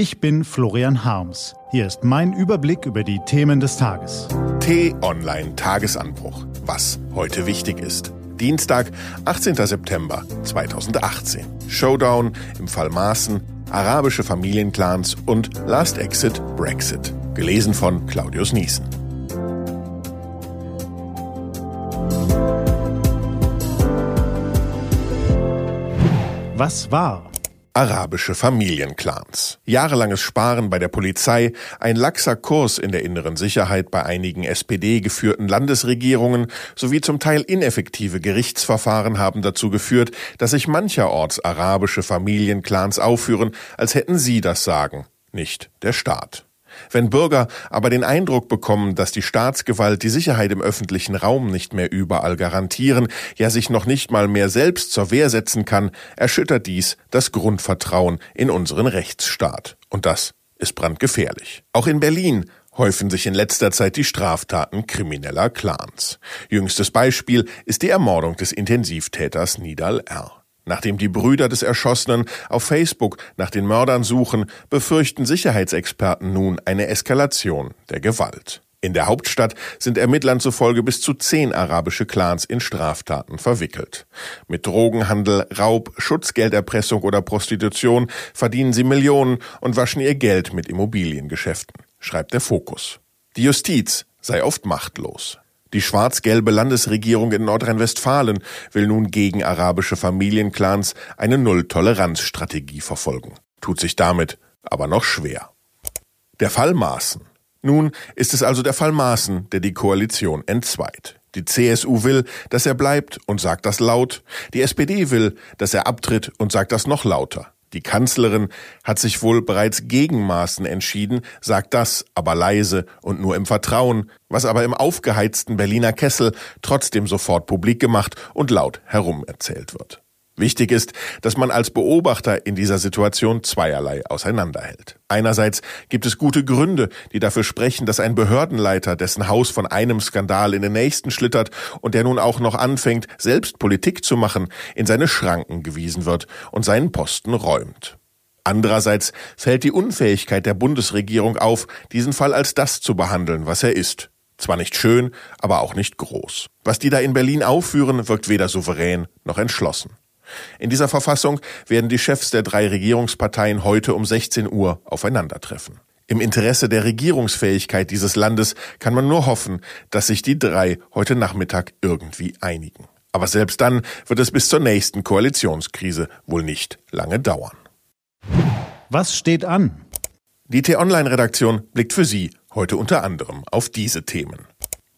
Ich bin Florian Harms. Hier ist mein Überblick über die Themen des Tages. T-Online Tagesanbruch. Was heute wichtig ist. Dienstag, 18. September 2018. Showdown im Fall Maaßen, arabische Familienclans und Last Exit Brexit. Gelesen von Claudius Niesen. Was war? Arabische Familienclans. Jahrelanges Sparen bei der Polizei, ein laxer Kurs in der inneren Sicherheit bei einigen SPD geführten Landesregierungen sowie zum Teil ineffektive Gerichtsverfahren haben dazu geführt, dass sich mancherorts arabische Familienclans aufführen, als hätten sie das Sagen, nicht der Staat. Wenn Bürger aber den Eindruck bekommen, dass die Staatsgewalt die Sicherheit im öffentlichen Raum nicht mehr überall garantieren, ja sich noch nicht mal mehr selbst zur Wehr setzen kann, erschüttert dies das Grundvertrauen in unseren Rechtsstaat. Und das ist brandgefährlich. Auch in Berlin häufen sich in letzter Zeit die Straftaten krimineller Clans. Jüngstes Beispiel ist die Ermordung des Intensivtäters Nidal R. Nachdem die Brüder des Erschossenen auf Facebook nach den Mördern suchen, befürchten Sicherheitsexperten nun eine Eskalation der Gewalt. In der Hauptstadt sind Ermittlern zufolge bis zu zehn arabische Clans in Straftaten verwickelt. Mit Drogenhandel, Raub, Schutzgelderpressung oder Prostitution verdienen sie Millionen und waschen ihr Geld mit Immobiliengeschäften, schreibt der Fokus. Die Justiz sei oft machtlos. Die schwarz-gelbe Landesregierung in Nordrhein-Westfalen will nun gegen arabische Familienclans eine Null-Toleranz-Strategie verfolgen. Tut sich damit aber noch schwer. Der Fall Maaßen. Nun ist es also der Fall Maaßen, der die Koalition entzweit. Die CSU will, dass er bleibt und sagt das laut. Die SPD will, dass er abtritt und sagt das noch lauter. Die Kanzlerin hat sich wohl bereits gegen Maaßen entschieden, sagt das aber leise und nur im Vertrauen, was aber im aufgeheizten Berliner Kessel trotzdem sofort publik gemacht und laut herumerzählt wird. Wichtig ist, dass man als Beobachter in dieser Situation zweierlei auseinanderhält. Einerseits gibt es gute Gründe, die dafür sprechen, dass ein Behördenleiter, dessen Haus von einem Skandal in den nächsten schlittert und der nun auch noch anfängt, selbst Politik zu machen, in seine Schranken gewiesen wird und seinen Posten räumt. Andererseits fällt die Unfähigkeit der Bundesregierung auf, diesen Fall als das zu behandeln, was er ist. Zwar nicht schön, aber auch nicht groß. Was die da in Berlin aufführen, wirkt weder souverän noch entschlossen. In dieser Verfassung werden die Chefs der drei Regierungsparteien heute um 16 Uhr aufeinandertreffen. Im Interesse der Regierungsfähigkeit dieses Landes kann man nur hoffen, dass sich die drei heute Nachmittag irgendwie einigen. Aber selbst dann wird es bis zur nächsten Koalitionskrise wohl nicht lange dauern. Was steht an? Die T-Online-Redaktion blickt für Sie heute unter anderem auf diese Themen.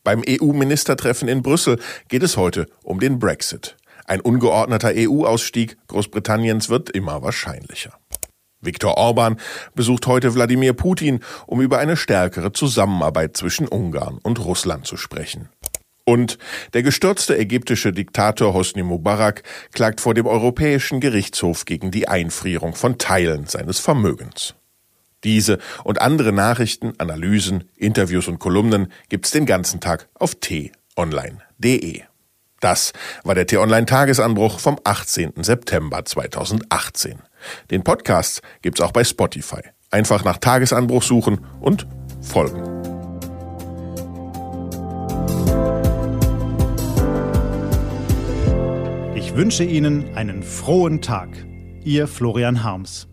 Beim EU-Ministertreffen in Brüssel geht es heute um den Brexit. Ein ungeordneter EU-Ausstieg Großbritanniens wird immer wahrscheinlicher. Viktor Orban besucht heute Wladimir Putin, um über eine stärkere Zusammenarbeit zwischen Ungarn und Russland zu sprechen. Und der gestürzte ägyptische Diktator Hosni Mubarak klagt vor dem Europäischen Gerichtshof gegen die Einfrierung von Teilen seines Vermögens. Diese und andere Nachrichten, Analysen, Interviews und Kolumnen gibt's den ganzen Tag auf t-online.de. Das war der T-Online-Tagesanbruch vom 18. September 2018. Den Podcast gibt's auch bei Spotify. Einfach nach Tagesanbruch suchen und folgen. Ich wünsche Ihnen einen frohen Tag. Ihr Florian Harms.